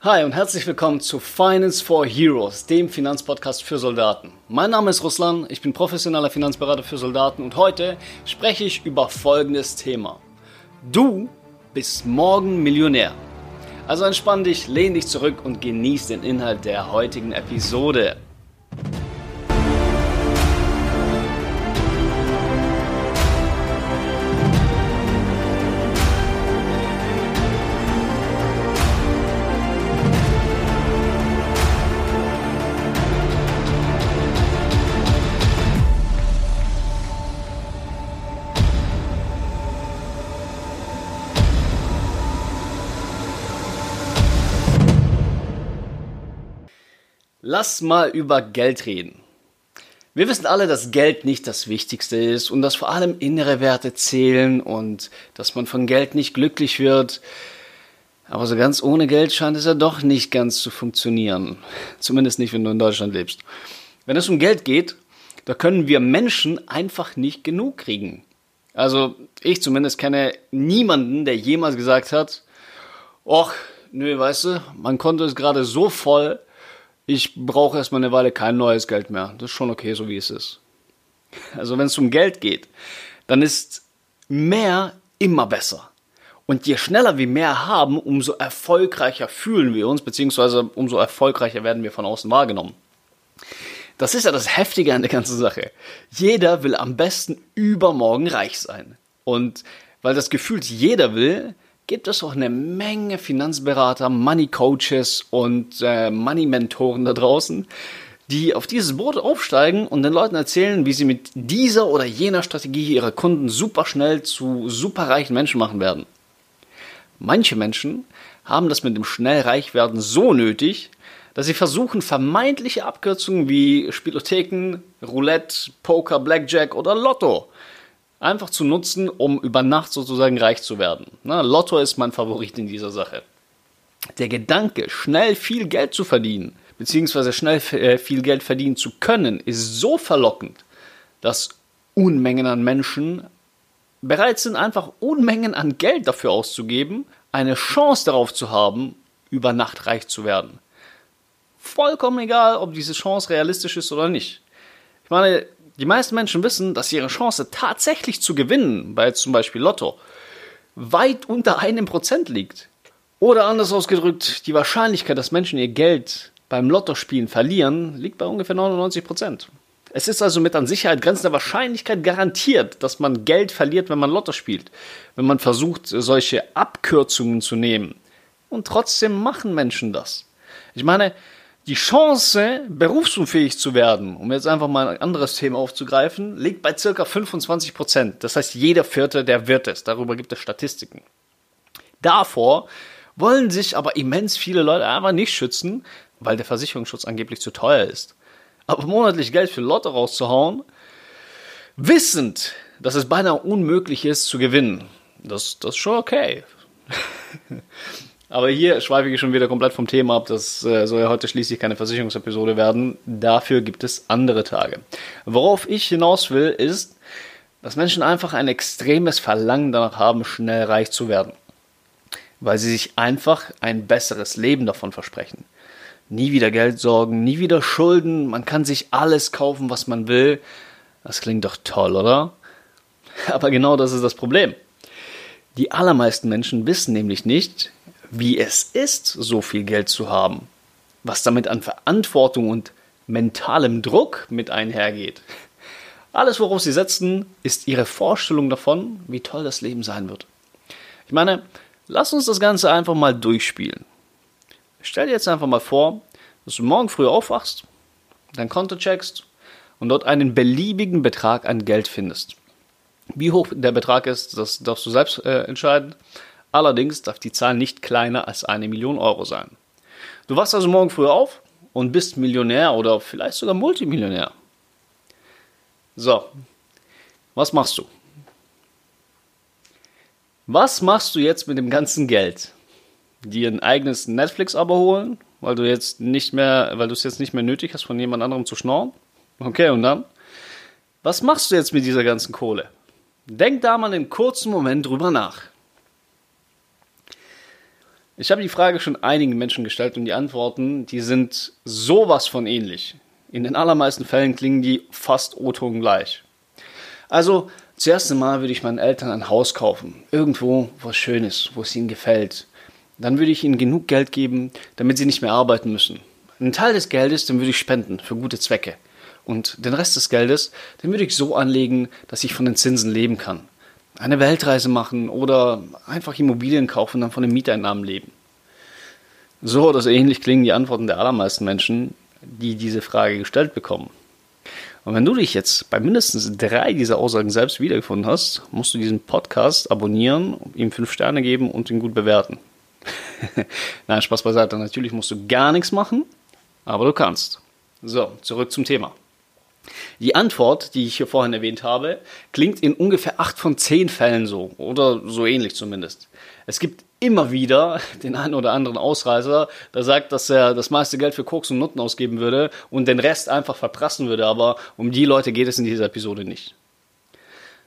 Hi und herzlich willkommen zu Finance for Heroes, dem Finanzpodcast für Soldaten. Mein Name ist Ruslan, ich bin professioneller Finanzberater für Soldaten und heute spreche ich über folgendes Thema. Du bist morgen Millionär. Also entspann dich, lehn dich zurück und genieß den Inhalt der heutigen Episode. Lass mal über Geld reden. Wir wissen alle, dass Geld nicht das Wichtigste ist und dass vor allem innere Werte zählen und dass man von Geld nicht glücklich wird. Aber so ganz ohne Geld scheint es ja doch nicht ganz zu funktionieren. Zumindest nicht, wenn du in Deutschland lebst. Wenn es um Geld geht, da können wir Menschen einfach nicht genug kriegen. Also ich zumindest kenne niemanden, der jemals gesagt hat, och, nö, weißt du, mein Konto ist gerade so voll, ich brauche erstmal eine Weile kein neues Geld mehr. Das ist schon okay, so wie es ist. Also wenn es um Geld geht, dann ist mehr immer besser. Und je schneller wir mehr haben, umso erfolgreicher fühlen wir uns, beziehungsweise umso erfolgreicher werden wir von außen wahrgenommen. Das ist ja das Heftige an der ganzen Sache. Jeder will am besten übermorgen reich sein. Und weil das Gefühl jeder will, gibt es auch eine Menge Finanzberater, Money Coaches und äh, Money Mentoren da draußen, die auf dieses Boot aufsteigen und den Leuten erzählen, wie sie mit dieser oder jener Strategie ihre Kunden super schnell zu superreichen Menschen machen werden. Manche Menschen haben das mit dem Schnellreichwerden so nötig, dass sie versuchen, vermeintliche Abkürzungen wie Spielotheken, Roulette, Poker, Blackjack oder Lotto einfach zu nutzen, um über Nacht sozusagen reich zu werden. Na, Lotto ist mein Favorit in dieser Sache. Der Gedanke, schnell viel Geld zu verdienen, beziehungsweise schnell äh, viel Geld verdienen zu können, ist so verlockend, dass Unmengen an Menschen bereit sind, einfach Unmengen an Geld dafür auszugeben, eine Chance darauf zu haben, über Nacht reich zu werden. Vollkommen egal, ob diese Chance realistisch ist oder nicht. Ich meine, die meisten Menschen wissen, dass ihre Chance tatsächlich zu gewinnen, bei zum Beispiel Lotto, weit unter einem Prozent liegt. Oder anders ausgedrückt, die Wahrscheinlichkeit, dass Menschen ihr Geld beim Lottospielen verlieren, liegt bei ungefähr 99 Prozent. Es ist also mit an Sicherheit grenzender Wahrscheinlichkeit garantiert, dass man Geld verliert, wenn man Lotto spielt, wenn man versucht, solche Abkürzungen zu nehmen. Und trotzdem machen Menschen das. Ich meine, die Chance, berufsunfähig zu werden, um jetzt einfach mal ein anderes Thema aufzugreifen, liegt bei circa 25 Prozent. Das heißt, jeder Vierte, der wird es. Darüber gibt es Statistiken. Davor wollen sich aber immens viele Leute einfach nicht schützen, weil der Versicherungsschutz angeblich zu teuer ist. Aber monatlich Geld für Lotto rauszuhauen, wissend, dass es beinahe unmöglich ist zu gewinnen, das, das ist schon okay. Aber hier schweife ich schon wieder komplett vom Thema ab. Das äh, soll ja heute schließlich keine Versicherungsepisode werden. Dafür gibt es andere Tage. Worauf ich hinaus will, ist, dass Menschen einfach ein extremes Verlangen danach haben, schnell reich zu werden. Weil sie sich einfach ein besseres Leben davon versprechen. Nie wieder Geld sorgen, nie wieder Schulden, man kann sich alles kaufen, was man will. Das klingt doch toll, oder? Aber genau das ist das Problem. Die allermeisten Menschen wissen nämlich nicht, wie es ist, so viel Geld zu haben, was damit an Verantwortung und mentalem Druck mit einhergeht. Alles, worauf sie setzen, ist ihre Vorstellung davon, wie toll das Leben sein wird. Ich meine, lass uns das Ganze einfach mal durchspielen. Stell dir jetzt einfach mal vor, dass du morgen früh aufwachst, dein Konto checkst und dort einen beliebigen Betrag an Geld findest. Wie hoch der Betrag ist, das darfst du selbst äh, entscheiden. Allerdings darf die Zahl nicht kleiner als eine Million Euro sein. Du wachst also morgen früh auf und bist Millionär oder vielleicht sogar Multimillionär. So, was machst du? Was machst du jetzt mit dem ganzen Geld? Dir ein eigenes Netflix-Abo holen, weil du jetzt nicht mehr, weil du es jetzt nicht mehr nötig hast, von jemand anderem zu schnorren? Okay, und dann? Was machst du jetzt mit dieser ganzen Kohle? Denk da mal einen kurzen Moment drüber nach. Ich habe die Frage schon einigen Menschen gestellt und die Antworten, die sind sowas von ähnlich. In den allermeisten Fällen klingen die fast O-Ton gleich. Also, zuerst einmal würde ich meinen Eltern ein Haus kaufen. Irgendwo, wo es schön ist, wo es ihnen gefällt. Dann würde ich ihnen genug Geld geben, damit sie nicht mehr arbeiten müssen. Einen Teil des Geldes, den würde ich spenden für gute Zwecke. Und den Rest des Geldes, den würde ich so anlegen, dass ich von den Zinsen leben kann. Eine Weltreise machen oder einfach Immobilien kaufen und dann von den Mieteinnahmen leben. So oder so ähnlich klingen die Antworten der allermeisten Menschen, die diese Frage gestellt bekommen. Und wenn du dich jetzt bei mindestens drei dieser Aussagen selbst wiedergefunden hast, musst du diesen Podcast abonnieren, ihm fünf Sterne geben und ihn gut bewerten. Nein, Spaß beiseite. Natürlich musst du gar nichts machen, aber du kannst. So, zurück zum Thema. Die Antwort, die ich hier vorhin erwähnt habe, klingt in ungefähr acht von zehn Fällen so oder so ähnlich zumindest. Es gibt immer wieder den einen oder anderen Ausreißer, der sagt, dass er das meiste Geld für Koks und Nutten ausgeben würde und den Rest einfach verprassen würde, aber um die Leute geht es in dieser Episode nicht.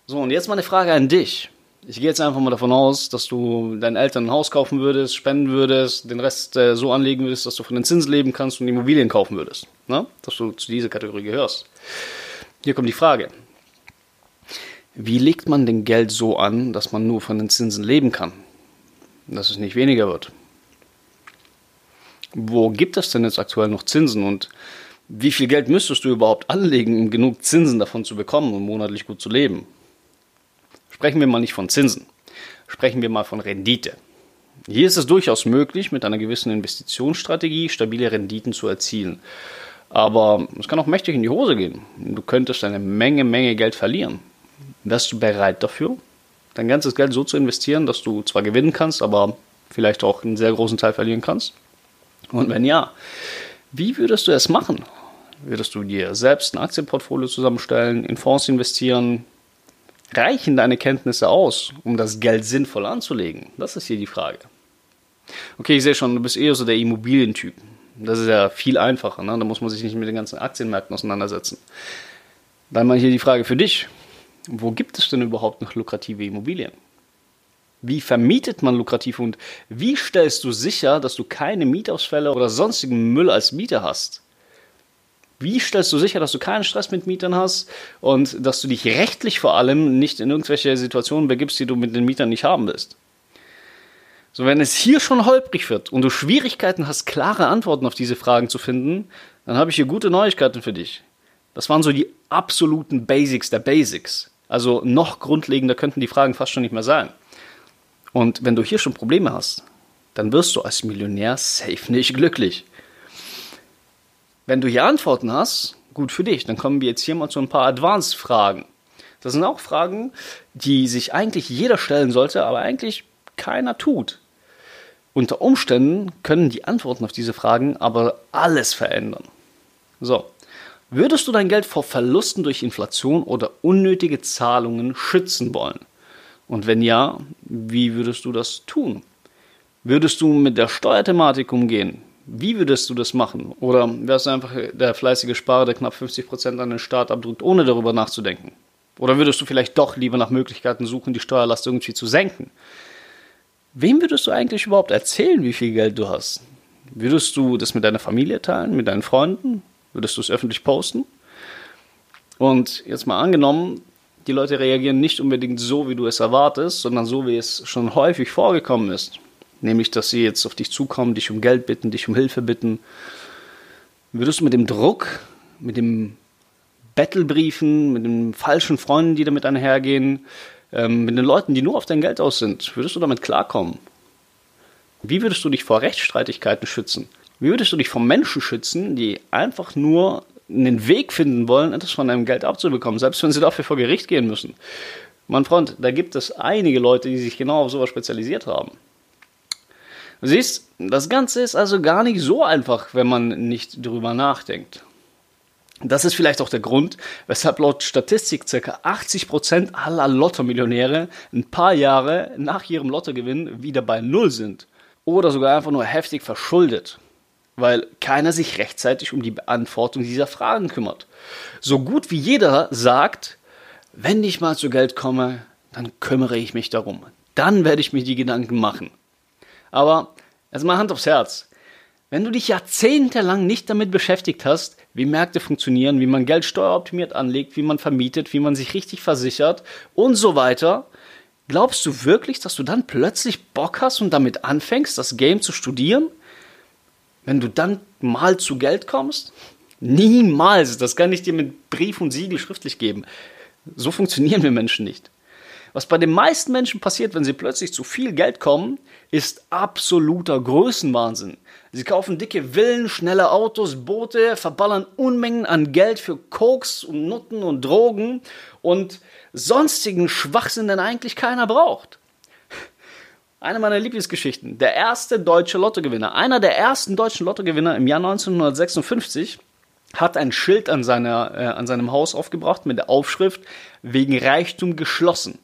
So, und jetzt mal eine Frage an dich. Ich gehe jetzt einfach mal davon aus, dass du deinen Eltern ein Haus kaufen würdest, spenden würdest, den Rest äh, so anlegen würdest, dass du von den Zinsen leben kannst und Immobilien kaufen würdest. Ne? Dass du zu dieser Kategorie gehörst. Hier kommt die Frage. Wie legt man denn Geld so an, dass man nur von den Zinsen leben kann? Dass es nicht weniger wird? Wo gibt es denn jetzt aktuell noch Zinsen und wie viel Geld müsstest du überhaupt anlegen, um genug Zinsen davon zu bekommen und monatlich gut zu leben? Sprechen wir mal nicht von Zinsen. Sprechen wir mal von Rendite. Hier ist es durchaus möglich, mit einer gewissen Investitionsstrategie stabile Renditen zu erzielen. Aber es kann auch mächtig in die Hose gehen. Du könntest eine Menge, Menge Geld verlieren. Wärst du bereit dafür, dein ganzes Geld so zu investieren, dass du zwar gewinnen kannst, aber vielleicht auch einen sehr großen Teil verlieren kannst? Und wenn ja, wie würdest du es machen? Würdest du dir selbst ein Aktienportfolio zusammenstellen, in Fonds investieren, Reichen deine Kenntnisse aus, um das Geld sinnvoll anzulegen? Das ist hier die Frage. Okay, ich sehe schon, du bist eher so der Immobilientyp. Das ist ja viel einfacher, ne? da muss man sich nicht mit den ganzen Aktienmärkten auseinandersetzen. Dann mal hier die Frage für dich. Wo gibt es denn überhaupt noch lukrative Immobilien? Wie vermietet man lukrativ und wie stellst du sicher, dass du keine Mietausfälle oder sonstigen Müll als Mieter hast? Wie stellst du sicher, dass du keinen Stress mit Mietern hast und dass du dich rechtlich vor allem nicht in irgendwelche Situationen begibst, die du mit den Mietern nicht haben willst? So, wenn es hier schon holprig wird und du Schwierigkeiten hast, klare Antworten auf diese Fragen zu finden, dann habe ich hier gute Neuigkeiten für dich. Das waren so die absoluten Basics der Basics. Also noch grundlegender könnten die Fragen fast schon nicht mehr sein. Und wenn du hier schon Probleme hast, dann wirst du als Millionär safe nicht glücklich. Wenn du hier Antworten hast, gut für dich. Dann kommen wir jetzt hier mal zu ein paar Advanced-Fragen. Das sind auch Fragen, die sich eigentlich jeder stellen sollte, aber eigentlich keiner tut. Unter Umständen können die Antworten auf diese Fragen aber alles verändern. So, würdest du dein Geld vor Verlusten durch Inflation oder unnötige Zahlungen schützen wollen? Und wenn ja, wie würdest du das tun? Würdest du mit der Steuerthematik umgehen? Wie würdest du das machen? Oder wärst du einfach der fleißige Sparer, der knapp 50% an den Staat abdrückt, ohne darüber nachzudenken? Oder würdest du vielleicht doch lieber nach Möglichkeiten suchen, die Steuerlast irgendwie zu senken? Wem würdest du eigentlich überhaupt erzählen, wie viel Geld du hast? Würdest du das mit deiner Familie teilen, mit deinen Freunden? Würdest du es öffentlich posten? Und jetzt mal angenommen, die Leute reagieren nicht unbedingt so, wie du es erwartest, sondern so, wie es schon häufig vorgekommen ist. Nämlich, dass sie jetzt auf dich zukommen, dich um Geld bitten, dich um Hilfe bitten. Würdest du mit dem Druck, mit dem Battlebriefen, mit den falschen Freunden, die damit einhergehen, ähm, mit den Leuten, die nur auf dein Geld aus sind, würdest du damit klarkommen? Wie würdest du dich vor Rechtsstreitigkeiten schützen? Wie würdest du dich vor Menschen schützen, die einfach nur einen Weg finden wollen, etwas von deinem Geld abzubekommen, selbst wenn sie dafür vor Gericht gehen müssen? Mein Freund, da gibt es einige Leute, die sich genau auf sowas spezialisiert haben. Siehst, das Ganze ist also gar nicht so einfach, wenn man nicht drüber nachdenkt. Das ist vielleicht auch der Grund, weshalb laut Statistik ca. 80% aller Lotto-Millionäre ein paar Jahre nach ihrem Lottogewinn wieder bei Null sind. Oder sogar einfach nur heftig verschuldet. Weil keiner sich rechtzeitig um die Beantwortung dieser Fragen kümmert. So gut wie jeder sagt, wenn ich mal zu Geld komme, dann kümmere ich mich darum. Dann werde ich mir die Gedanken machen. Aber Also mal Hand aufs Herz. Wenn du dich jahrzehntelang nicht damit beschäftigt hast, wie Märkte funktionieren, wie man Geld steueroptimiert anlegt, wie man vermietet, wie man sich richtig versichert und so weiter, glaubst du wirklich, dass du dann plötzlich Bock hast und damit anfängst, das Game zu studieren? Wenn du dann mal zu Geld kommst? Niemals. Das kann ich dir mit Brief und Siegel schriftlich geben. So funktionieren wir Menschen nicht. Was bei den meisten Menschen passiert, wenn sie plötzlich zu viel Geld kommen, ist absoluter Größenwahnsinn. Sie kaufen dicke Villen, schnelle Autos, Boote, verballern Unmengen an Geld für Koks und Nutten und Drogen und sonstigen Schwachsinn, den eigentlich keiner braucht. Eine meiner Lieblingsgeschichten. Der erste deutsche Lottogewinner, einer der ersten deutschen Lottogewinner im Jahr 1956, hat ein Schild an, seiner, äh, an seinem Haus aufgebracht mit der Aufschrift wegen Reichtum geschlossen.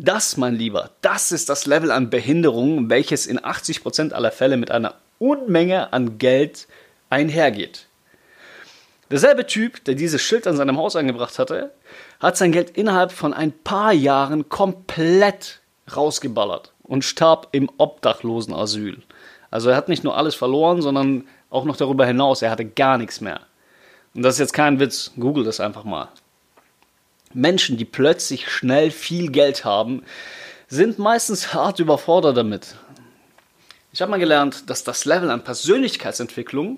Das, mein Lieber, das ist das Level an Behinderung, welches in 80% aller Fälle mit einer Unmenge an Geld einhergeht. Derselbe Typ, der dieses Schild an seinem Haus angebracht hatte, hat sein Geld innerhalb von ein paar Jahren komplett rausgeballert und starb im Obdachlosenasyl. Also er hat nicht nur alles verloren, sondern auch noch darüber hinaus, er hatte gar nichts mehr. Und das ist jetzt kein Witz, google das einfach mal. Menschen, die plötzlich schnell viel Geld haben, sind meistens hart überfordert damit. Ich habe mal gelernt, dass das Level an Persönlichkeitsentwicklung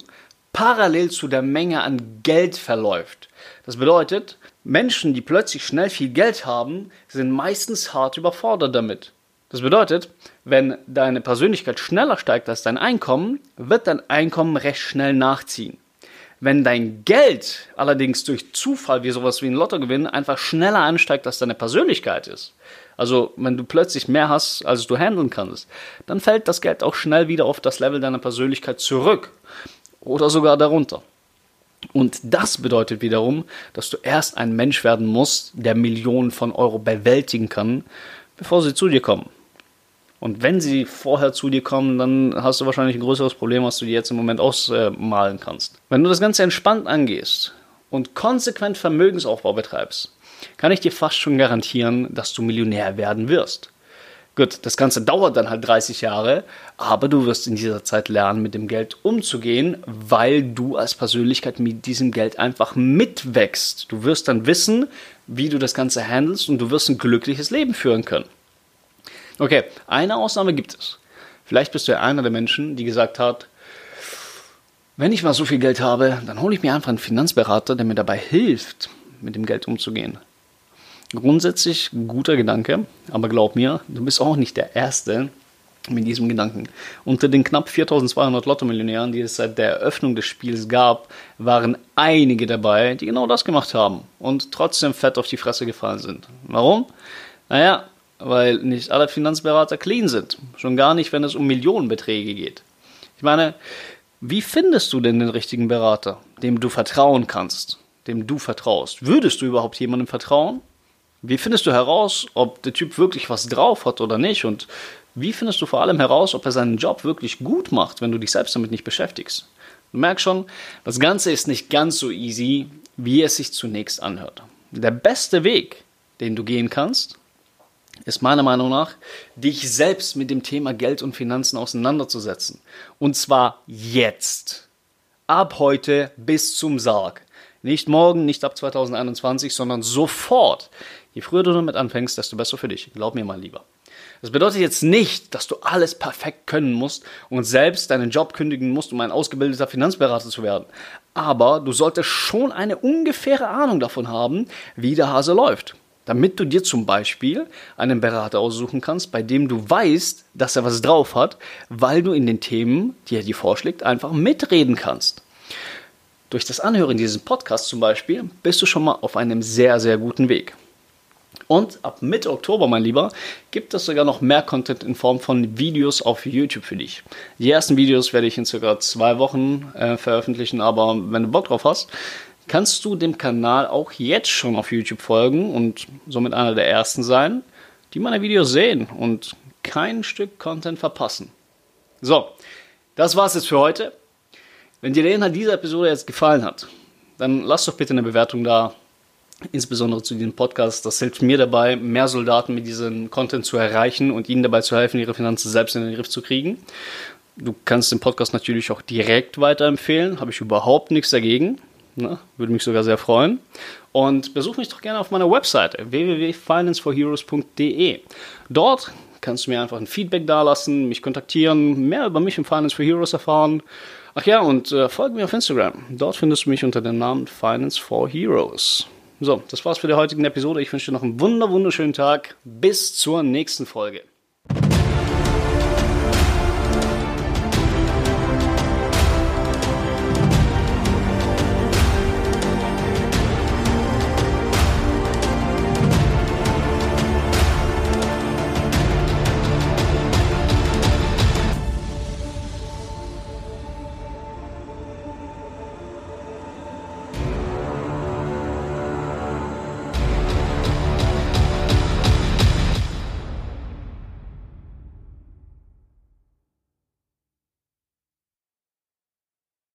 parallel zu der Menge an Geld verläuft. Das bedeutet, Menschen, die plötzlich schnell viel Geld haben, sind meistens hart überfordert damit. Das bedeutet, wenn deine Persönlichkeit schneller steigt als dein Einkommen, wird dein Einkommen recht schnell nachziehen. Wenn dein Geld allerdings durch Zufall wie sowas wie ein Lottogewinn einfach schneller ansteigt, als deine Persönlichkeit ist, also wenn du plötzlich mehr hast, als du handeln kannst, dann fällt das Geld auch schnell wieder auf das Level deiner Persönlichkeit zurück oder sogar darunter. Und das bedeutet wiederum, dass du erst ein Mensch werden musst, der Millionen von Euro bewältigen kann, bevor sie zu dir kommen. Und wenn sie vorher zu dir kommen, dann hast du wahrscheinlich ein größeres Problem, was du dir jetzt im Moment ausmalen kannst. Wenn du das Ganze entspannt angehst und konsequent Vermögensaufbau betreibst, kann ich dir fast schon garantieren, dass du Millionär werden wirst. Gut, das Ganze dauert dann halt 30 Jahre, aber du wirst in dieser Zeit lernen, mit dem Geld umzugehen, weil du als Persönlichkeit mit diesem Geld einfach mitwächst. Du wirst dann wissen, wie du das Ganze handelst und du wirst ein glückliches Leben führen können. Okay, eine Ausnahme gibt es. Vielleicht bist du ja einer der Menschen, die gesagt hat, wenn ich mal so viel Geld habe, dann hole ich mir einfach einen Finanzberater, der mir dabei hilft, mit dem Geld umzugehen. Grundsätzlich guter Gedanke, aber glaub mir, du bist auch nicht der Erste mit diesem Gedanken. Unter den knapp 4200 Lotto-Millionären, die es seit der Eröffnung des Spiels gab, waren einige dabei, die genau das gemacht haben und trotzdem fett auf die Fresse gefallen sind. Warum? Naja, weil nicht alle Finanzberater clean sind. Schon gar nicht, wenn es um Millionenbeträge geht. Ich meine, wie findest du denn den richtigen Berater, dem du vertrauen kannst, dem du vertraust? Würdest du überhaupt jemandem vertrauen? Wie findest du heraus, ob der Typ wirklich was drauf hat oder nicht? Und wie findest du vor allem heraus, ob er seinen Job wirklich gut macht, wenn du dich selbst damit nicht beschäftigst? Du merkst schon, das Ganze ist nicht ganz so easy, wie es sich zunächst anhört. Der beste Weg, den du gehen kannst, ist meiner Meinung nach, dich selbst mit dem Thema Geld und Finanzen auseinanderzusetzen. Und zwar jetzt. Ab heute bis zum Sarg. Nicht morgen, nicht ab 2021, sondern sofort. Je früher du damit anfängst, desto besser für dich. Glaub mir mal lieber. Das bedeutet jetzt nicht, dass du alles perfekt können musst und selbst deinen Job kündigen musst, um ein ausgebildeter Finanzberater zu werden. Aber du solltest schon eine ungefähre Ahnung davon haben, wie der Hase läuft damit du dir zum Beispiel einen Berater aussuchen kannst, bei dem du weißt, dass er was drauf hat, weil du in den Themen, die er dir vorschlägt, einfach mitreden kannst. Durch das Anhören dieses Podcasts zum Beispiel bist du schon mal auf einem sehr, sehr guten Weg. Und ab Mitte Oktober, mein Lieber, gibt es sogar noch mehr Content in Form von Videos auf YouTube für dich. Die ersten Videos werde ich in circa zwei Wochen äh, veröffentlichen, aber wenn du Bock drauf hast, kannst du dem Kanal auch jetzt schon auf YouTube folgen und somit einer der ersten sein, die meine Videos sehen und kein Stück Content verpassen. So, das war's jetzt für heute. Wenn dir der Inhalt dieser Episode jetzt gefallen hat, dann lass doch bitte eine Bewertung da. insbesondere zu diesem Podcast. Das hilft mir dabei, mehr Soldaten mit diesem Content zu erreichen und ihnen dabei zu helfen, ihre Finanzen selbst in den Griff zu kriegen. Du kannst den Podcast natürlich auch direkt weiterempfehlen, habe ich überhaupt nichts dagegen. Ne? Würde mich sogar sehr freuen. Und besuch mich doch gerne auf meiner Webseite www.financeforheroes.de. Dort kannst du mir einfach ein Feedback dalassen, mich kontaktieren, mehr über mich im Finance for Heroes erfahren. Ach ja, und äh, folge mir auf Instagram. Dort findest du mich unter dem Namen Finance for Heroes. So, das war's für die heutige Episode. Ich wünsche dir noch einen wunder wunderschönen Tag. Bis zur nächsten Folge.